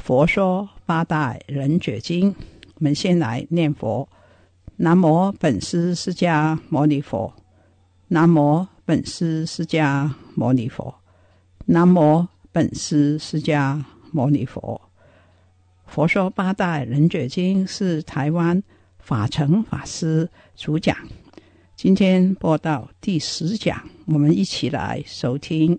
佛说八大人觉经，我们先来念佛：南无本师释迦牟尼佛，南无本师释迦牟尼佛，南无本师释迦牟尼佛。佛说八大人觉经是台湾法成法师主讲，今天播到第十讲，我们一起来收听。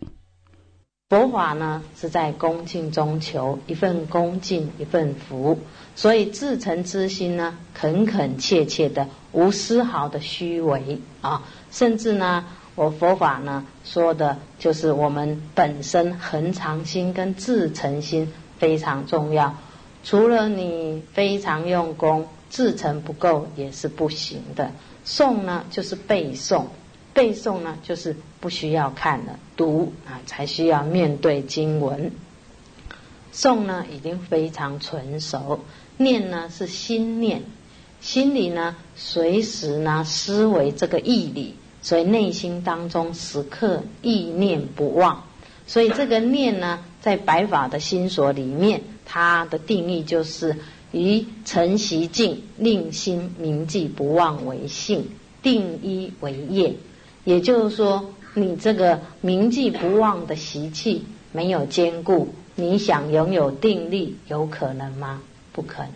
佛法呢，是在恭敬中求一份恭敬，一份福。所以至诚之心呢，恳恳切切的，无丝毫的虚伪啊。甚至呢，我佛法呢说的，就是我们本身恒常心跟至诚心非常重要。除了你非常用功，至诚不够也是不行的。诵呢，就是背诵。背诵呢，就是不需要看了，读啊才需要面对经文。诵呢已经非常纯熟，念呢是心念，心里呢随时呢思维这个义理，所以内心当中时刻意念不忘。所以这个念呢，在白法的心所里面，它的定义就是以誠習靜，令心铭记不忘为性，定一为业。也就是说，你这个铭记不忘的习气没有坚固，你想拥有定力，有可能吗？不可能。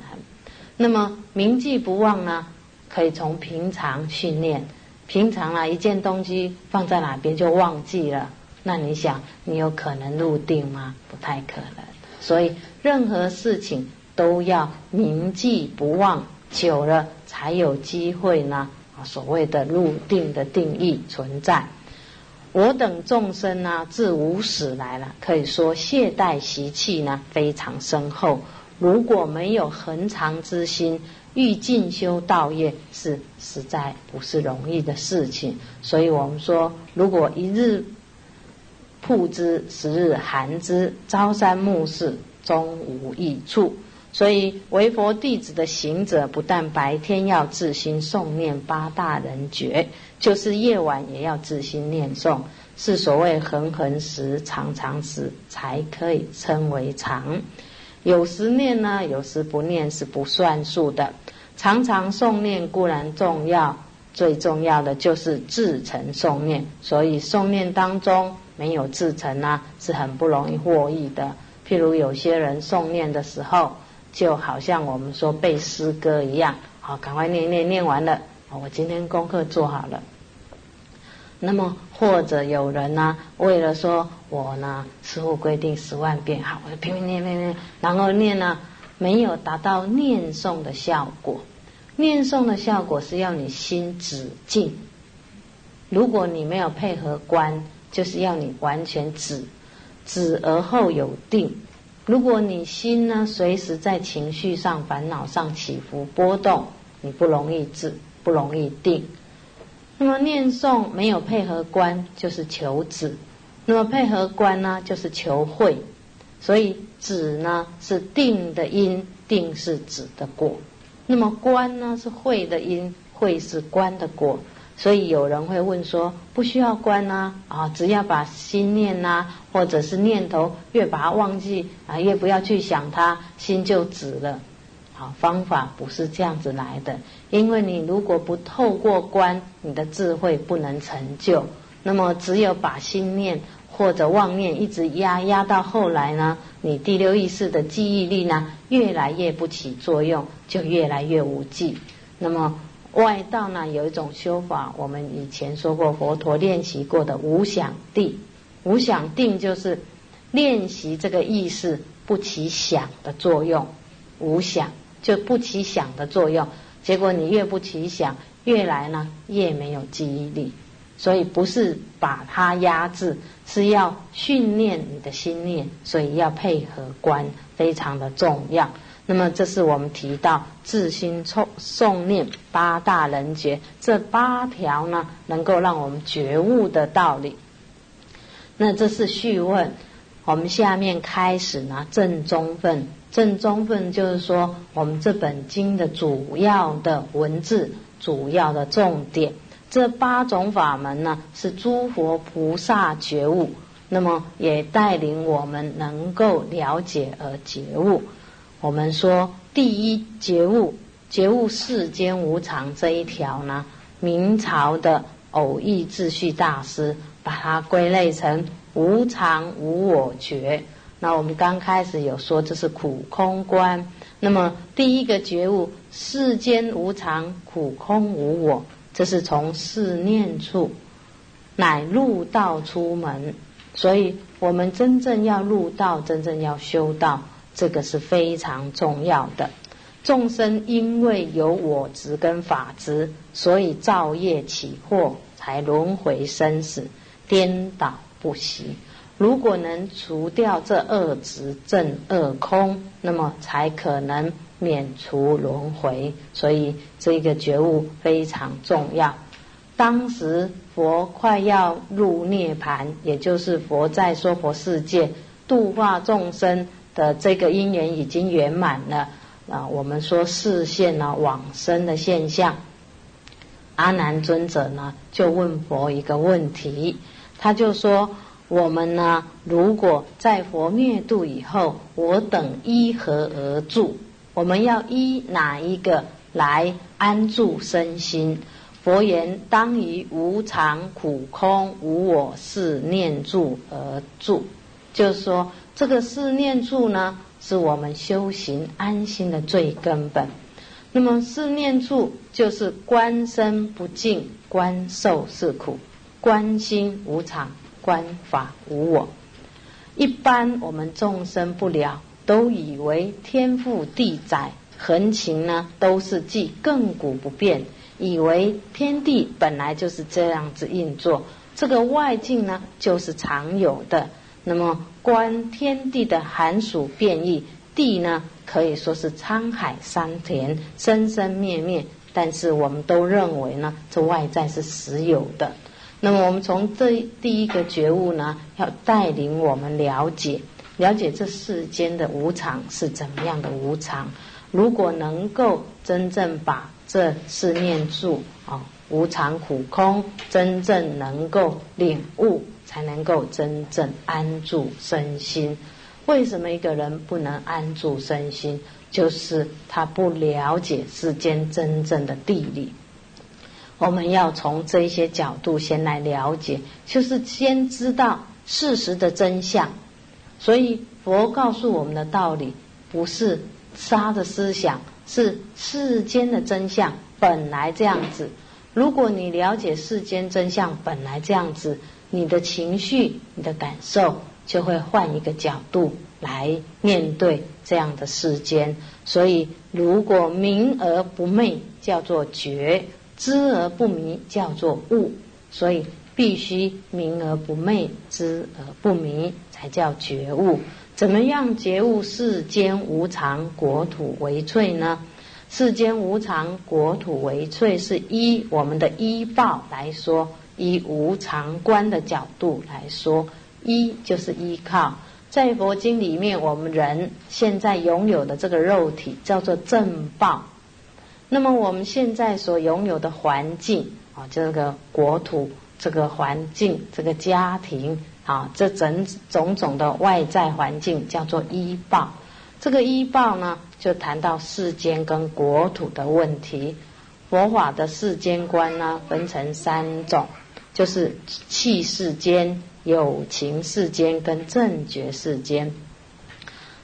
那么铭记不忘呢？可以从平常训练。平常啊，一件东西放在哪边就忘记了，那你想，你有可能入定吗？不太可能。所以任何事情都要铭记不忘，久了才有机会呢。所谓的入定的定义存在，我等众生呢，自无始来了，可以说懈怠习气呢非常深厚。如果没有恒常之心，欲进修道业，是实在不是容易的事情。所以我们说，如果一日曝之，十日寒之，朝三暮四，终无益处。所以，为佛弟子的行者，不但白天要自心诵念八大人觉，就是夜晚也要自心念诵，是所谓恒恒时、常常时，才可以称为常。有时念呢，有时不念是不算数的。常常诵念固然重要，最重要的就是至诚诵念。所以诵念当中没有至诚呢，是很不容易获益的。譬如有些人诵念的时候，就好像我们说背诗歌一样，好，赶快念念念完了，我今天功课做好了。那么或者有人呢，为了说我呢，师父规定十万遍，好，我就拼命念念念，然后念呢，没有达到念诵的效果。念诵的效果是要你心止静，如果你没有配合观，就是要你完全止，止而后有定。如果你心呢，随时在情绪上、烦恼上起伏波动，你不容易止，不容易定。那么念诵没有配合观，就是求止；那么配合观呢，就是求慧。所以止呢是定的因，定是止的果。那么观呢是慧的因，慧是观的果。所以有人会问说：不需要觀啊？啊，只要把心念啊，或者是念头越把它忘记啊，越不要去想它，心就止了。好，方法不是这样子来的。因为你如果不透過觀，你的智慧不能成就。那么只有把心念或者妄念一直压压到后来呢，你第六意识的记忆力呢越来越不起作用，就越来越无记。那么外道呢有一种修法，我们以前说过，佛陀练习过的无想定，无想定就是练习这个意识不起想的作用，无想就不起想的作用。结果你越不起想，越来呢越没有记忆力。所以不是把它压制，是要训练你的心念，所以要配合观，非常的重要。那么这是我们提到自心诵诵念八大人觉这八条呢，能够让我们觉悟的道理。那这是序问，我们下面开始呢正中分。正中分就是说我们这本经的主要的文字，主要的重点。这八种法门呢，是诸佛菩萨觉悟，那么也带领我们能够了解而觉悟。我们说第一觉悟，觉悟世间无常这一条呢，明朝的偶义秩序大师把它归类成无常无我觉。那我们刚开始有说这是苦空观，那么第一个觉悟世间无常，苦空无我。这是从四念处，乃入道出门，所以我们真正要入道，真正要修道，这个是非常重要的。众生因为有我执跟法执，所以造业起惑，才轮回生死，颠倒不息。如果能除掉这二执正二空，那么才可能。免除轮回，所以这个觉悟非常重要。当时佛快要入涅盘，也就是佛在娑婆世界度化众生的这个因缘已经圆满了啊。我们说视现了往生的现象。阿难尊者呢就问佛一个问题，他就说：我们呢如果在佛灭度以后，我等依何而住？我们要依哪一个来安住身心？佛言：当以无常、苦、空、无我四念住而住。就是说，这个四念处呢，是我们修行安心的最根本。那么四念处就是观身不净，观受是苦，观心无常，观法无我。一般我们众生不了。都以为天赋地载横情呢，都是即亘古不变，以为天地本来就是这样子运作，这个外境呢就是常有的。那么观天地的寒暑变异，地呢可以说是沧海桑田，生生灭灭，但是我们都认为呢，这外在是实有的。那么我们从这第一个觉悟呢，要带领我们了解。了解这世间的无常是怎么样的无常，如果能够真正把这四念住啊无常苦空真正能够领悟，才能够真正安住身心。为什么一个人不能安住身心？就是他不了解世间真正的地理。我们要从这些角度先来了解，就是先知道事实的真相。所以佛告诉我们的道理，不是杀的思想，是世间的真相本来这样子。如果你了解世间真相本来这样子，你的情绪、你的感受就会换一个角度来面对这样的世间。所以，如果明而不昧，叫做觉；知而不迷，叫做悟。所以。必须明而不昧，知而不迷，才叫觉悟。怎么样觉悟世间无常，国土为脆呢？世间无常，国土为脆，是依我们的依报来说，以无常观的角度来说，依就是依靠。在佛经里面，我们人现在拥有的这个肉体叫做正报。那么我们现在所拥有的环境啊，这个国土。这个环境，这个家庭，啊，这整种种的外在环境叫做依报。这个依报呢，就谈到世间跟国土的问题。佛法的世间观呢，分成三种，就是气世间、有情世间跟正觉世间。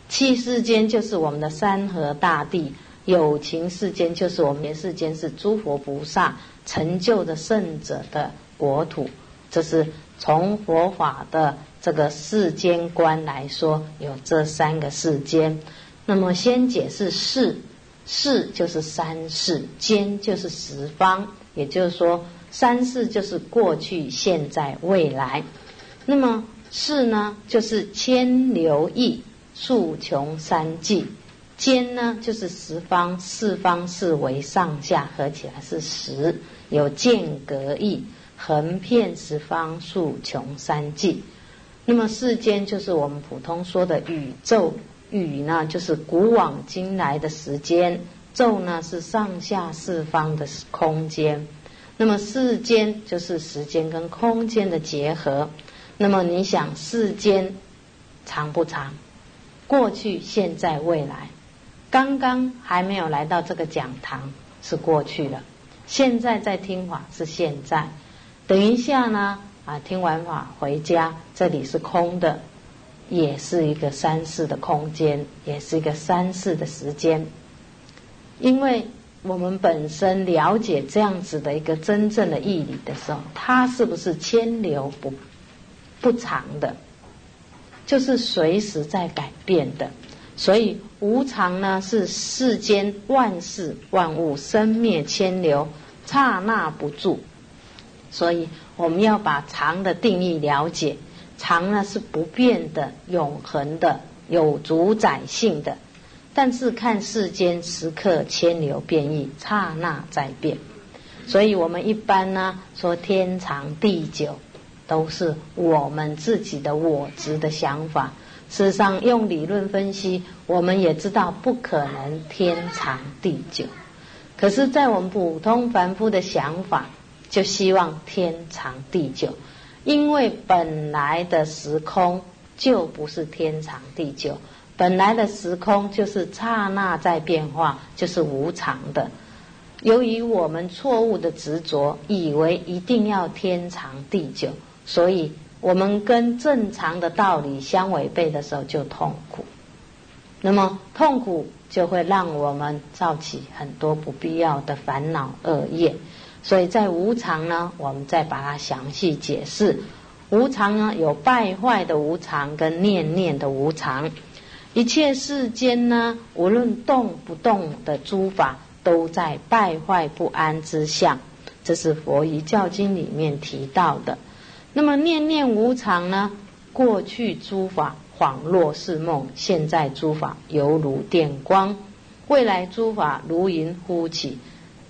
气世间就是我们的山河大地，有情世间就是我们世间是诸佛菩萨成就的圣者的国土。这是从佛法的这个世间观来说，有这三个世间。那么先解释世，世就是三世，间就是十方，也就是说三世就是过去、现在、未来。那么世呢，就是千流亿数穷三际；间呢，就是十方四方四维上下合起来是十，有间隔义。横遍十方数穷三际，那么世间就是我们普通说的宇宙。宇呢，就是古往今来的时间；宙呢，是上下四方的空间。那么世间就是时间跟空间的结合。那么你想，世间长不长？过去、现在、未来。刚刚还没有来到这个讲堂是过去了，现在在听法是现在。等一下呢，啊，听完法回家，这里是空的，也是一个三世的空间，也是一个三世的时间。因为我们本身了解这样子的一个真正的义理的时候，它是不是千流不不长的，就是随时在改变的。所以无常呢，是世间万事万物生灭千流，刹那不住。所以我们要把常的定义了解，常呢是不变的、永恒的、有主宰性的。但是看世间时刻千流变异，刹那在变。所以我们一般呢说天长地久，都是我们自己的我执的想法。事实上，用理论分析，我们也知道不可能天长地久。可是，在我们普通凡夫的想法。就希望天长地久，因为本来的时空就不是天长地久，本来的时空就是刹那在变化，就是无常的。由于我们错误的执着，以为一定要天长地久，所以我们跟正常的道理相违背的时候就痛苦。那么痛苦就会让我们造起很多不必要的烦恼恶业。所以在无常呢，我们再把它详细解释。无常呢，有败坏的无常跟念念的无常。一切世间呢，无论动不动的诸法，都在败坏不安之相。这是佛遗教经里面提到的。那么念念无常呢？过去诸法恍若是梦，现在诸法犹如电光，未来诸法如云忽起。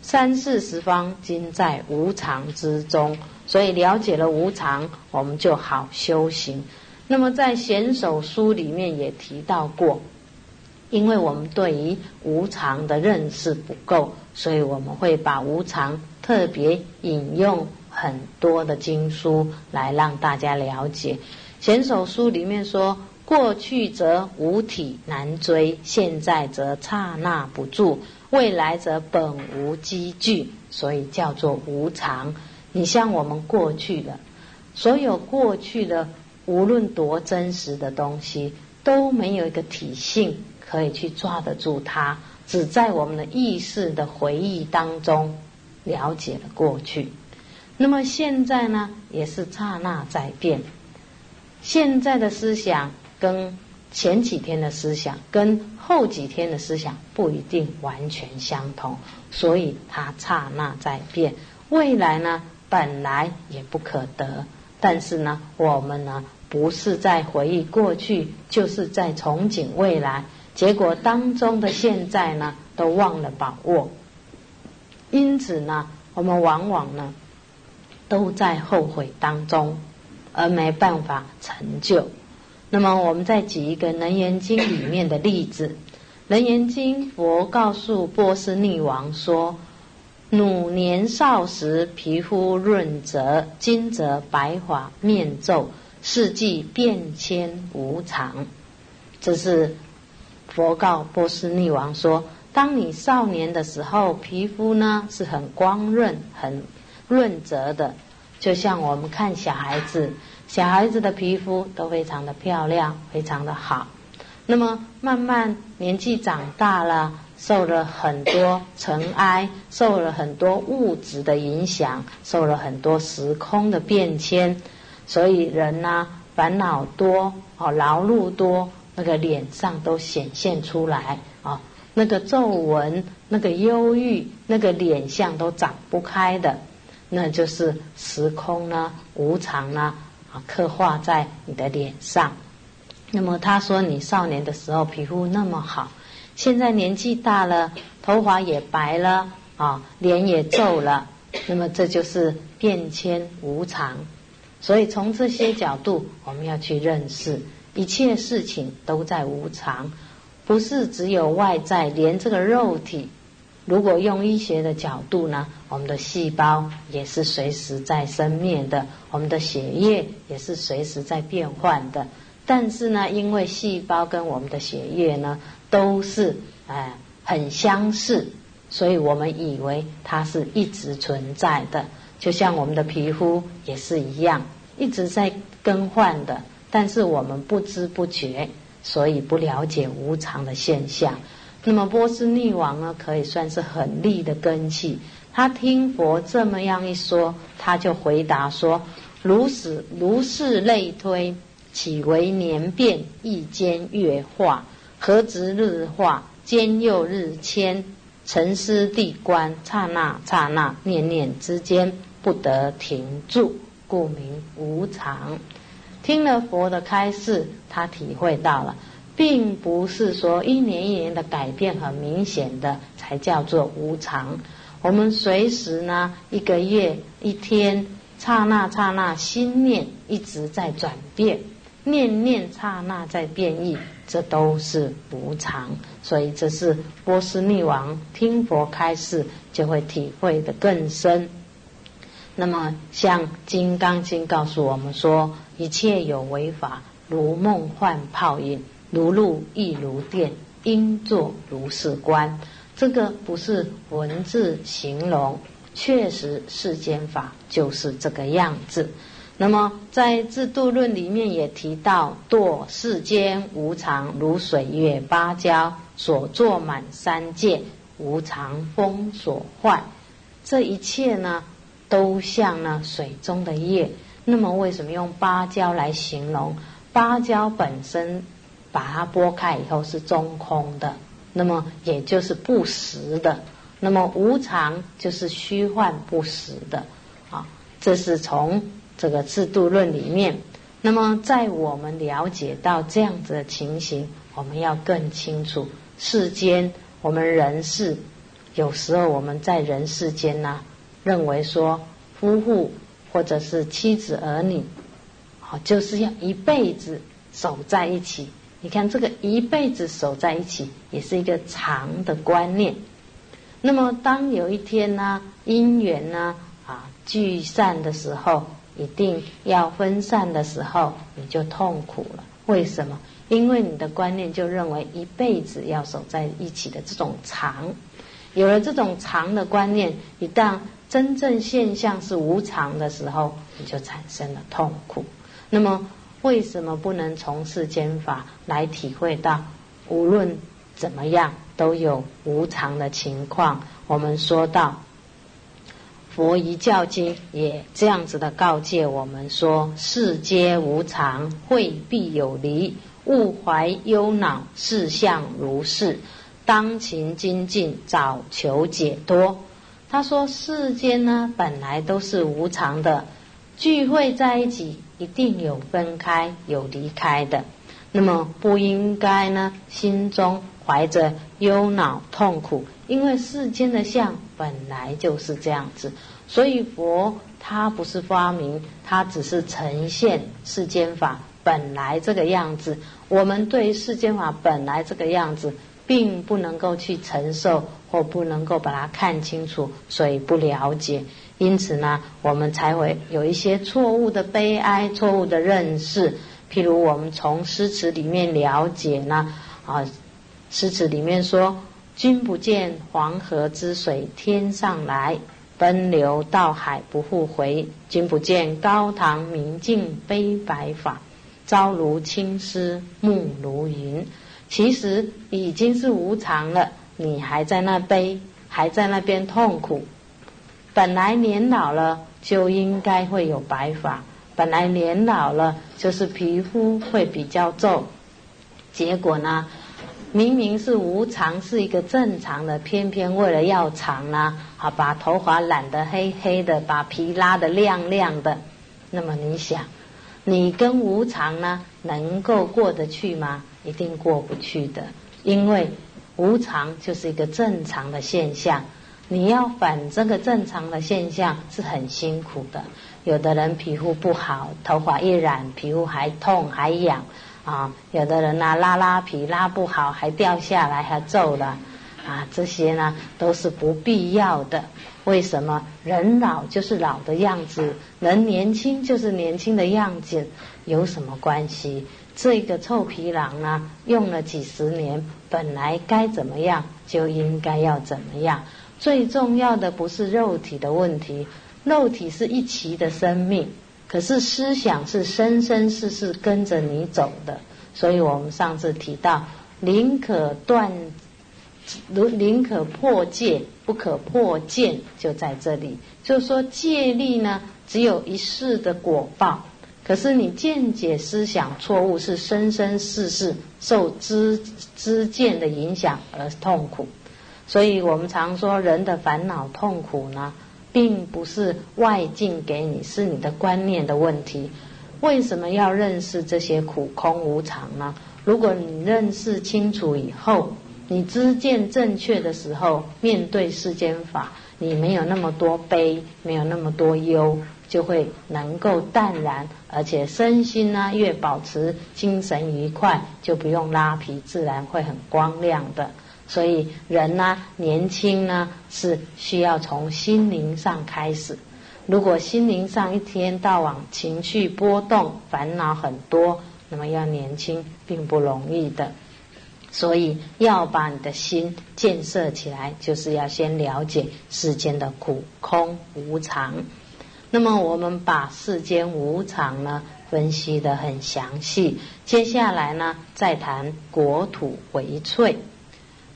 三世十方今在无常之中，所以了解了无常，我们就好修行。那么在显手书里面也提到过，因为我们对于无常的认识不够，所以我们会把无常特别引用很多的经书来让大家了解。显手书里面说。过去则无体难追，现在则刹那不住，未来则本无积聚，所以叫做无常。你像我们过去的所有过去的，无论多真实的东西，都没有一个体性可以去抓得住它，只在我们的意识的回忆当中了解了过去。那么现在呢，也是刹那在变，现在的思想。跟前几天的思想，跟后几天的思想不一定完全相同，所以它刹那在变。未来呢，本来也不可得，但是呢，我们呢，不是在回忆过去，就是在憧憬未来。结果当中的现在呢，都忘了把握，因此呢，我们往往呢，都在后悔当中，而没办法成就。那么，我们再举一个《楞严经》里面的例子，《楞严经》佛告诉波斯匿王说：“汝年少时，皮肤润泽，今则白发面皱，世纪变迁无常。”这是佛告波斯匿王说：“当你少年的时候，皮肤呢是很光润、很润泽的，就像我们看小孩子。”小孩子的皮肤都非常的漂亮，非常的好。那么慢慢年纪长大了，受了很多尘埃，受了很多物质的影响，受了很多时空的变迁，所以人呢烦恼多哦，劳碌多，那个脸上都显现出来啊，那个皱纹、那个忧郁、那个脸相都长不开的，那就是时空呢无常呢啊刻画在你的脸上。那么他说：“你少年的时候皮肤那么好，现在年纪大了，头发也白了啊，脸也皱了。那么这就是变迁无常。所以从这些角度，我们要去认识一切事情都在无常，不是只有外在，连这个肉体，如果用医学的角度呢，我们的细胞也是随时在生灭的，我们的血液也是随时在变换的。”但是呢，因为细胞跟我们的血液呢都是哎很相似，所以我们以为它是一直存在的，就像我们的皮肤也是一样，一直在更换的。但是我们不知不觉，所以不了解无常的现象。那么波斯匿王呢，可以算是很利的根器。他听佛这么样一说，他就回答说：“如是如是类推。”岂为年变，一间月化，何值日化？兼又日迁，沉思地观，刹那刹那，念念之间，不得停住，故名无常。听了佛的开示，他体会到了，并不是说一年一年的改变很明显的才叫做无常。我们随时呢，一个月、一天，刹那刹那，心念一直在转变。念念刹那在变异，这都是无常，所以这是波斯匿王听佛开示就会体会的更深。那么，像《金刚经》告诉我们说：“一切有为法，如梦幻泡影，如露亦如电，应作如是观。”这个不是文字形容，确实世间法就是这个样子。那么，在《制度论》里面也提到：“堕世间无常，如水月芭蕉，所作满三界，无常风所坏。”这一切呢，都像呢水中的叶。那么，为什么用芭蕉来形容？芭蕉本身把它剥开以后是中空的，那么也就是不实的。那么，无常就是虚幻不实的。啊，这是从。这个制度论里面，那么在我们了解到这样子的情形，我们要更清楚世间我们人世，有时候我们在人世间呢，认为说夫妇或者是妻子儿女，好就是要一辈子守在一起。你看这个一辈子守在一起，也是一个长的观念。那么当有一天呢，姻缘呢啊聚散的时候。一定要分散的时候，你就痛苦了。为什么？因为你的观念就认为一辈子要守在一起的这种长，有了这种长的观念，一旦真正现象是无常的时候，你就产生了痛苦。那么，为什么不能从世间法来体会到，无论怎么样都有无常的情况？我们说到。佛一教经也这样子的告诫我们说：世皆无常，会必有离，勿怀忧恼，事相如是，当勤精进，早求解脱。他说：世间呢本来都是无常的，聚会在一起一定有分开、有离开的。那么不应该呢心中怀着忧恼、痛苦。因为世间的相本来就是这样子，所以佛他不是发明，他只是呈现世间法本来这个样子。我们对世间法本来这个样子，并不能够去承受，或不能够把它看清楚，所以不了解。因此呢，我们才会有一些错误的悲哀、错误的认识。譬如我们从诗词里面了解呢，啊，诗词里面说。君不见黄河之水天上来，奔流到海不复回。君不见高堂明镜悲白发，朝如青丝暮如云。其实已经是无常了，你还在那悲，还在那边痛苦。本来年老了就应该会有白发，本来年老了就是皮肤会比较皱，结果呢？明明是无常，是一个正常的，偏偏为了要长呢，好把头发染得黑黑的，把皮拉得亮亮的。那么你想，你跟无常呢，能够过得去吗？一定过不去的，因为无常就是一个正常的现象。你要反这个正常的现象是很辛苦的。有的人皮肤不好，头发一染，皮肤还痛还痒。啊，有的人呢拉拉皮拉不好，还掉下来，还皱了，啊，这些呢都是不必要的。为什么人老就是老的样子，人年轻就是年轻的样子，有什么关系？这个臭皮囊呢，用了几十年，本来该怎么样就应该要怎么样。最重要的不是肉体的问题，肉体是一期的生命。可是思想是生生世世跟着你走的，所以我们上次提到，宁可断，如宁可破戒，不可破戒，就在这里。就是说戒力呢，只有一世的果报，可是你见解思想错误，是生生世世受知知见的影响而痛苦。所以我们常说，人的烦恼痛苦呢。并不是外境给你，是你的观念的问题。为什么要认识这些苦空无常呢？如果你认识清楚以后，你知见正确的时候，面对世间法，你没有那么多悲，没有那么多忧，就会能够淡然，而且身心呢越保持精神愉快，就不用拉皮，自然会很光亮的。所以人呢，年轻呢是需要从心灵上开始。如果心灵上一天到晚情绪波动、烦恼很多，那么要年轻并不容易的。所以要把你的心建设起来，就是要先了解世间的苦、空、无常。那么我们把世间无常呢分析的很详细。接下来呢，再谈国土为脆。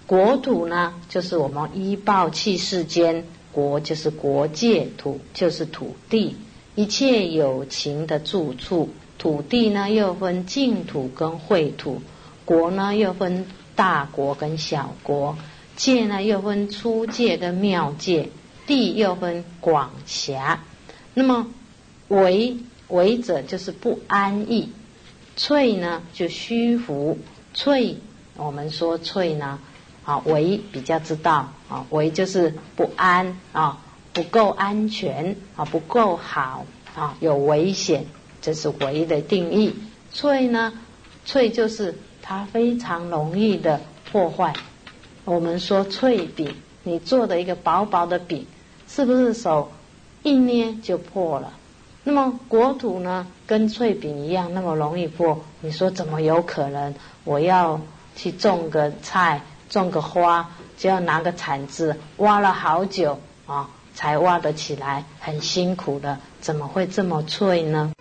国土呢，就是我们依报气世间，国就是国界，土就是土地，一切有情的住处。土地呢，又分净土跟秽土；国呢，又分大国跟小国；界呢，又分粗界跟妙界；地又分广狭。那么为为者就是不安逸，脆呢就虚浮，脆我们说脆呢。啊，为比较知道啊，为就是不安啊，不够安全啊，不够好啊，有危险，这是为的定义。脆呢，脆就是它非常容易的破坏。我们说脆饼，你做的一个薄薄的饼，是不是手一捏就破了？那么国土呢，跟脆饼一样那么容易破？你说怎么有可能？我要去种个菜。种个花就要拿个铲子挖了好久啊，才挖得起来，很辛苦的，怎么会这么脆呢？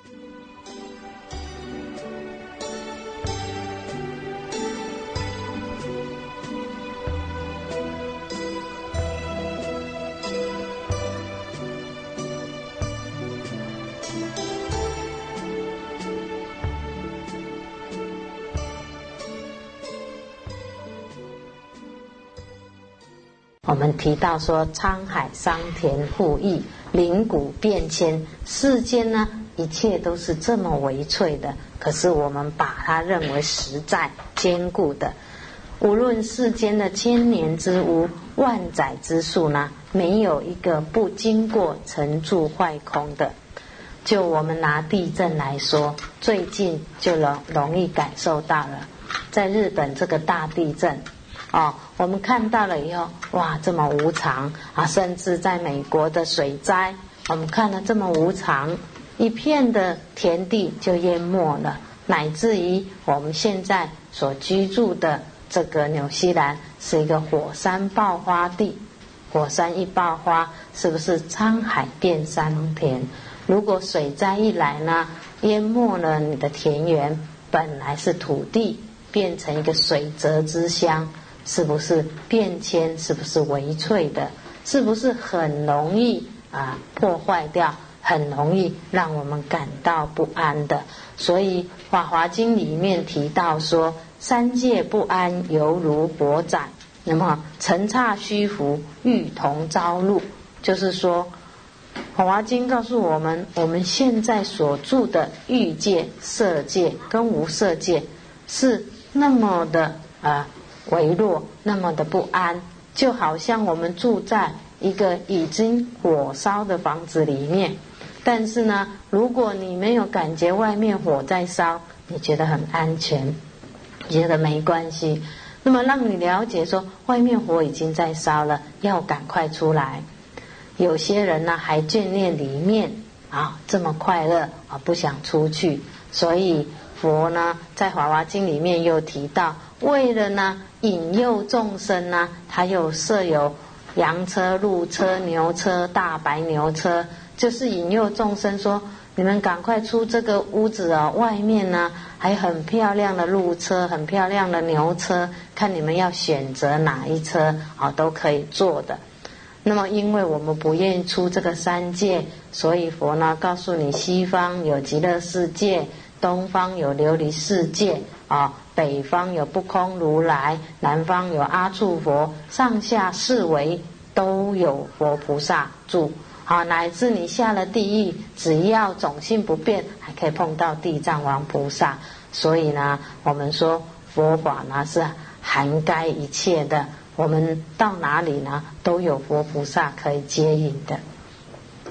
我们提到说，沧海桑田复易，灵谷变迁，世间呢一切都是这么微脆的，可是我们把它认为实在坚固的。无论世间的千年之屋、万载之树呢，没有一个不经过沉住坏空的。就我们拿地震来说，最近就容容易感受到了，在日本这个大地震。哦，我们看到了以后，哇，这么无常啊！甚至在美国的水灾，我们看了这么无常，一片的田地就淹没了，乃至于我们现在所居住的这个纽西兰是一个火山爆发地，火山一爆发，是不是沧海变桑田？如果水灾一来呢，淹没了你的田园，本来是土地，变成一个水泽之乡，是不是变迁？是不是微脆的？是不是很容易啊破坏掉？很容易让我们感到不安的。所以《法华经》里面提到说：“三界不安，犹如火斩。”那么尘刹虚浮，欲同朝露。就是说，《法华经》告诉我们，我们现在所住的欲界、色界跟无色界，是那么的啊微弱，那么的不安，就好像我们住在一个已经火烧的房子里面。但是呢，如果你没有感觉外面火在烧，你觉得很安全，觉得没关系。那么让你了解说，外面火已经在烧了，要赶快出来。有些人呢还眷恋里面啊这么快乐啊，不想出去。所以佛呢在《华华经》里面又提到，为了呢引诱众生呢，他又设有羊车、鹿车、牛车、大白牛车，就是引诱众生说。你们赶快出这个屋子哦！外面呢还很漂亮的鹿车，很漂亮的牛车，看你们要选择哪一车啊，都可以坐的。那么，因为我们不愿意出这个三界，所以佛呢告诉你：西方有极乐世界，东方有琉璃世界啊，北方有不空如来，南方有阿处佛，上下四维都有佛菩萨住。好，乃至你下了地狱，只要种性不变，还可以碰到地藏王菩萨。所以呢，我们说佛法呢是涵盖一切的。我们到哪里呢，都有佛菩萨可以接引的。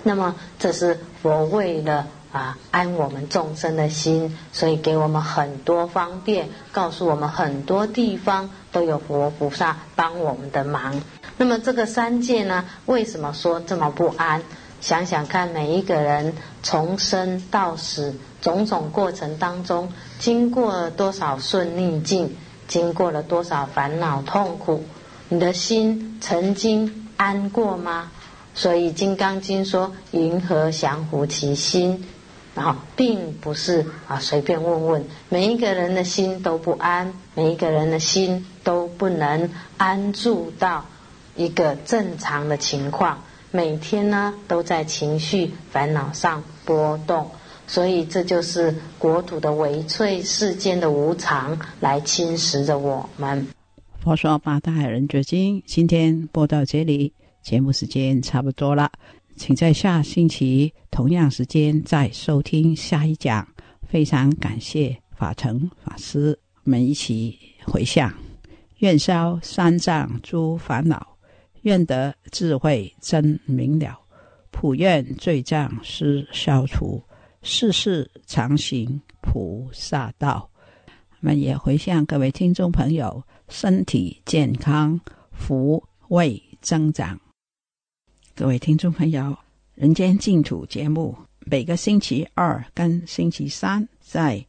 那么，这是佛为了啊安我们众生的心，所以给我们很多方便，告诉我们很多地方都有佛菩萨帮我们的忙。那么这个三界呢，为什么说这么不安？想想看，每一个人从生到死，种种过程当中，经过了多少顺逆境，经过了多少烦恼痛苦，你的心曾经安过吗？所以《金刚经》说：“云何降伏其心？”然后并不是啊随便问问，每一个人的心都不安，每一个人的心都不能安住到。一个正常的情况，每天呢都在情绪烦恼上波动，所以这就是国土的维脆，世间的无常来侵蚀着我们。佛说八大海人觉经，今天播到这里，节目时间差不多了，请在下星期同样时间再收听下一讲。非常感谢法成法师，我们一起回向，愿消三障诸烦恼。愿得智慧真明了，普愿罪障失消除，世世常行菩萨道。我们也回向各位听众朋友，身体健康，福慧增长。各位听众朋友，人间净土节目每个星期二跟星期三在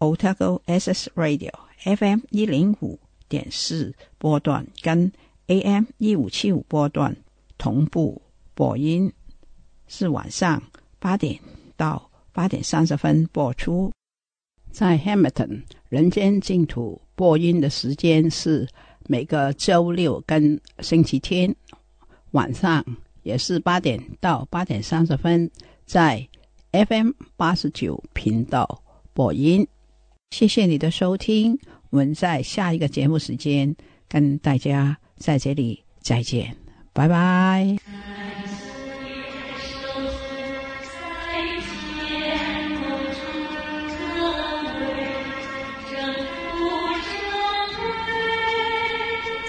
Otago SS Radio FM 一零五点四波段跟。AM 一五七五波段同步播音，是晚上八点到八点三十分播出。在 Hamilton 人间净土播音的时间是每个周六跟星期天晚上，也是八点到八点三十分，在 FM 八十九频道播音。谢谢你的收听，我们在下一个节目时间跟大家。在这里再见，拜拜。